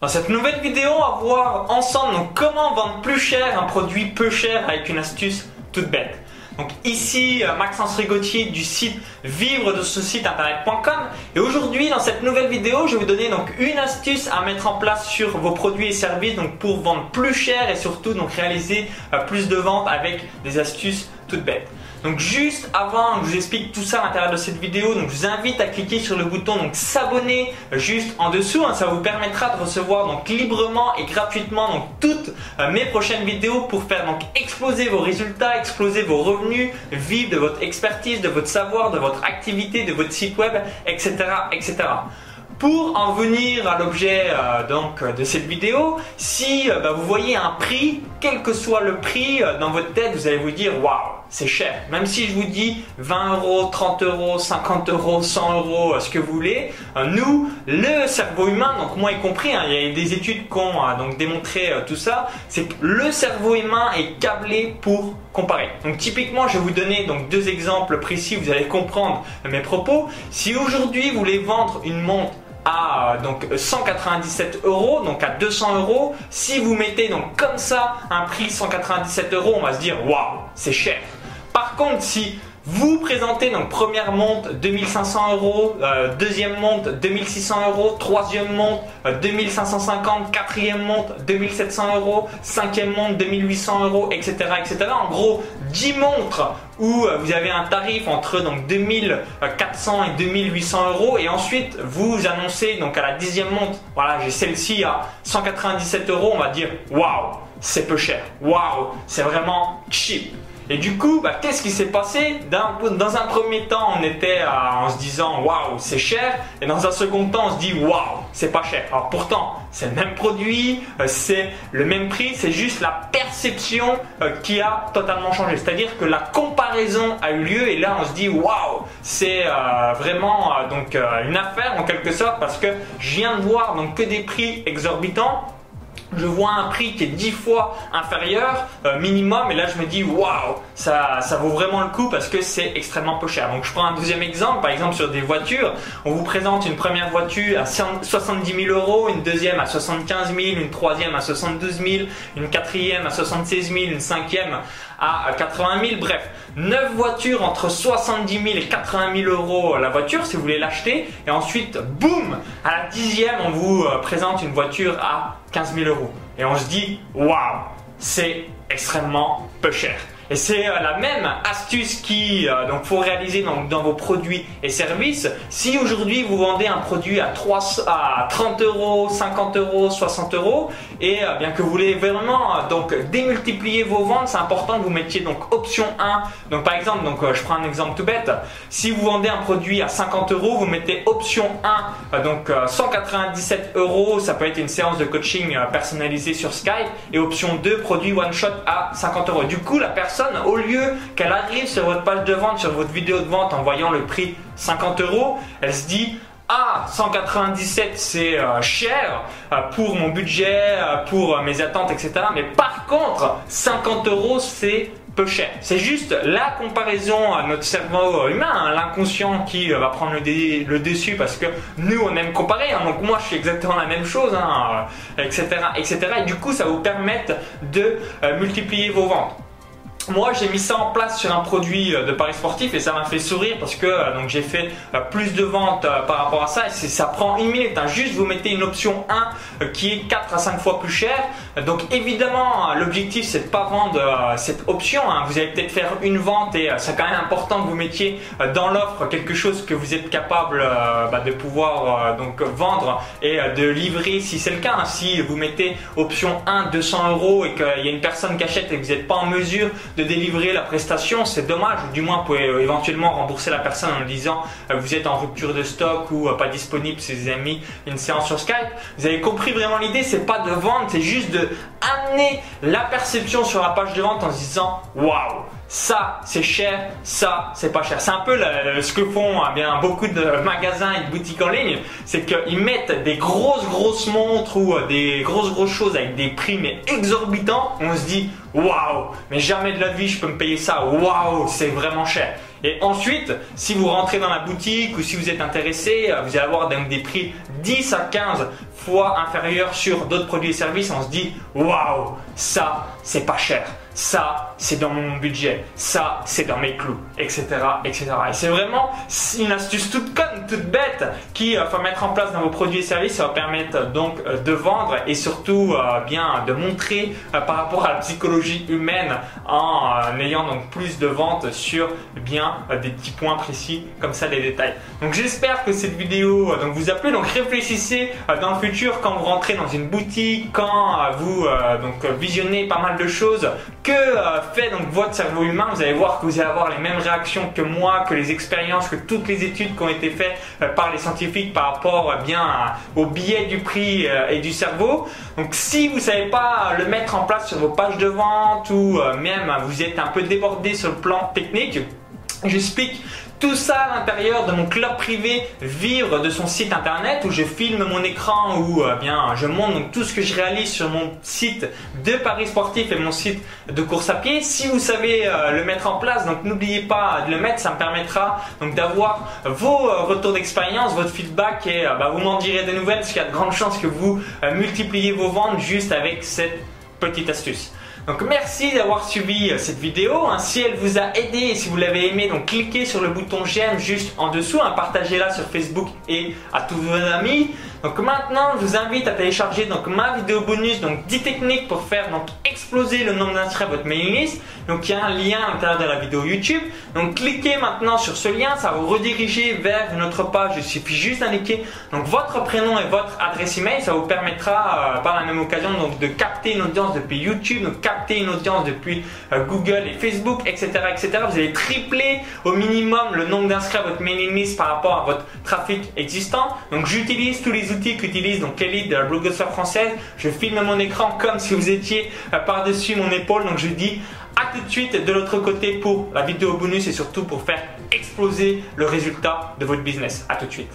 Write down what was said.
Dans cette nouvelle vidéo, on va voir ensemble comment vendre plus cher un produit peu cher avec une astuce toute bête. Donc ici euh, Maxence Rigotier du site vivre de ce site internet.com et aujourd'hui dans cette nouvelle vidéo je vais vous donner donc une astuce à mettre en place sur vos produits et services donc pour vendre plus cher et surtout donc réaliser euh, plus de ventes avec des astuces toutes bêtes. Donc juste avant que je vous explique tout ça à l'intérieur de cette vidéo, donc je vous invite à cliquer sur le bouton donc s'abonner juste en dessous. Hein. ça vous permettra de recevoir donc librement et gratuitement donc toutes euh, mes prochaines vidéos pour faire donc exploser vos résultats, exploser vos revenus, vivre de votre expertise, de votre savoir, de votre activité, de votre site web, etc., etc. Pour en venir à l'objet euh, donc de cette vidéo, si euh, bah, vous voyez un prix, quel que soit le prix dans votre tête, vous allez vous dire waouh c'est cher. Même si je vous dis 20 euros, 30 euros, 50 euros, 100 euros, ce que vous voulez, euh, nous, le cerveau humain, donc moi y compris, hein, il y a des études qui ont euh, donc démontré euh, tout ça, c'est que le cerveau humain est câblé pour comparer. Donc typiquement, je vais vous donner donc deux exemples précis, vous allez comprendre mes propos. Si aujourd'hui vous voulez vendre une montre à donc 197 euros, donc à 200 euros. Si vous mettez donc comme ça un prix 197 euros, on va se dire waouh, c'est cher. Par contre, si vous présentez donc première monte 2500 euros, euh, deuxième monte 2600 euros, troisième monte 2550, euh, quatrième monte 2700 euros, cinquième monte 2800 euros, etc., etc. En gros, 10 montres où euh, vous avez un tarif entre donc 2400 et 2800 euros et ensuite vous annoncez donc à la dixième montre, voilà j'ai celle-ci à 197 euros, on va dire waouh c'est peu cher, waouh c'est vraiment cheap. Et du coup, bah, qu'est-ce qui s'est passé dans, un premier temps, on était en se disant waouh, c'est cher, et dans un second temps, on se dit waouh, c'est pas cher. Alors pourtant, c'est le même produit, euh, c'est le même prix, c'est juste la perception euh, qui a totalement changé. C'est-à-dire que la comparaison a eu lieu, et là, on se dit waouh, c'est euh, vraiment donc une affaire en quelque sorte parce que je viens de voir donc que des prix exorbitants je vois un prix qui est 10 fois inférieur euh, minimum et là je me dis waouh ça, ça vaut vraiment le coup parce que c'est extrêmement peu cher. Donc je prends un deuxième exemple par exemple sur des voitures. On vous présente une première voiture à 70 000 euros une deuxième à 75 000 une troisième à 72 000 une quatrième à 76 000 une cinquième à 80 000 bref 9 voitures entre 70 000 et 80 000 euros la voiture si vous voulez l'acheter. Et ensuite boum à la dixième on vous euh, présente une voiture à 15 000 euros. Et on se dit, waouh, c'est extrêmement peu cher. Et c'est euh, la même astuce qui euh, donc faut réaliser donc, dans vos produits et services. Si aujourd'hui vous vendez un produit à, 3, à 30 euros, 50 euros, 60 euros, et euh, bien que vous voulez vraiment donc démultiplier vos ventes, c'est important que vous mettiez donc option 1. Donc par exemple, donc je prends un exemple tout bête. Si vous vendez un produit à 50 euros, vous mettez option 1, donc 197 euros, ça peut être une séance de coaching personnalisée sur Skype, et option 2, produit one shot à 50 euros. Du coup, la personne au lieu qu'elle arrive sur votre page de vente, sur votre vidéo de vente en voyant le prix 50 euros, elle se dit ah, 197 c'est euh, cher euh, pour mon budget, euh, pour mes attentes, etc. Mais par contre, 50 euros c'est peu cher. C'est juste la comparaison à notre cerveau humain, hein, l'inconscient qui va prendre le, dessus parce que nous on aime comparer. Hein. donc moi je fais exactement la même chose, etc., hein, etc. Et du coup ça vous permet de multiplier vos ventes moi j'ai mis ça en place sur un produit euh, de paris sportif et ça m'a fait sourire parce que euh, donc j'ai fait euh, plus de ventes par rapport à ça et ça prend une minute hein. juste vous mettez une option 1 qui est 4 à 5 fois plus cher donc évidemment l'objectif c'est de pas vendre cette option hein. vous allez peut-être faire une vente et c'est quand même important que vous mettiez dans l'offre quelque chose que vous êtes capable bah, de pouvoir donc vendre et de livrer si c'est le cas hein. si vous mettez option 1 200 euros et qu'il y a une personne qui achète et que vous n'êtes pas en mesure de délivrer la prestation, c'est dommage. Du moins, vous pouvez euh, éventuellement rembourser la personne en lui disant euh, vous êtes en rupture de stock ou euh, pas disponible si vous avez mis une séance sur Skype. Vous avez compris vraiment l'idée, c'est pas de vendre, c'est juste de amener la perception sur la page de vente en se disant waouh ça c'est cher, ça c'est pas cher. C'est un peu ce que font eh bien beaucoup de magasins et de boutiques en ligne, c'est qu'ils mettent des grosses grosses montres ou des grosses grosses choses avec des prix mais exorbitants. On se dit waouh, mais jamais de la vie je peux me payer ça. Waouh, c'est vraiment cher. Et ensuite, si vous rentrez dans la boutique ou si vous êtes intéressé, euh, vous allez avoir des prix 10 à 15 fois inférieur sur d'autres produits et services, on se dit waouh, ça c'est pas cher ça c'est dans mon budget, ça c'est dans mes clous, etc. etc. Et c'est vraiment une astuce toute conne, toute bête qui euh, faut mettre en place dans vos produits et services, ça va permettre euh, donc euh, de vendre et surtout bien de montrer par rapport à la psychologie humaine en ayant donc plus de ventes sur bien des petits points précis comme ça des détails. Donc j'espère que cette vidéo vous a plu. Donc réfléchissez dans le futur quand vous rentrez dans une boutique, quand vous donc visionnez pas mal de choses que euh, fait donc votre cerveau humain, vous allez voir que vous allez avoir les mêmes réactions que moi, que les expériences, que toutes les études qui ont été faites euh, par les scientifiques par rapport euh, bien au biais du prix et du cerveau. Donc si vous savez pas le mettre en place sur vos pages de vente ou même vous êtes un peu débordé sur le plan technique, j'explique tout ça à l'intérieur de mon club privé Vivre de son site internet où je filme mon écran où euh, bien je montre donc tout ce que je réalise sur mon site de paris sportif et mon site de course à pied. Si vous savez euh, le mettre en place, donc n'oubliez pas de le mettre, ça me permettra donc d'avoir vos euh, retours d'expérience, votre feedback et bah, vous m'en direz des nouvelles parce qu'il y a de grandes chances que vous multipliez vos ventes juste avec cette petite astuce. Donc merci d'avoir suivi euh, cette vidéo. Hein. Si elle vous a aidé et si vous l'avez aimé, donc cliquez sur le bouton j'aime juste en dessous, hein. partagez-la sur Facebook et à tous vos amis. Donc maintenant, je vous invite à télécharger donc ma vidéo bonus, donc 10 techniques pour faire donc exploser le nombre d'inscrits à votre mailing list. Donc il y a un lien à l'intérieur de la vidéo YouTube. Donc cliquez maintenant sur ce lien, ça va vous rediriger vers une autre page. Il suffit juste d'indiquer donc votre prénom et votre adresse email. Ça vous permettra euh, par la même occasion donc de capter une audience depuis YouTube, donc capter une audience depuis euh, Google et Facebook, etc., etc. Vous allez tripler au minimum le nombre d'inscrits à votre mailing list par rapport à votre trafic existant. Donc j'utilise tous les outils qu'utilise donc l'élite de la blogueuse française. Je filme mon écran comme si vous étiez euh, par-dessus mon épaule. Donc je dis à tout de suite de l'autre côté pour la vidéo bonus et surtout pour faire exploser le résultat de votre business. À tout de suite.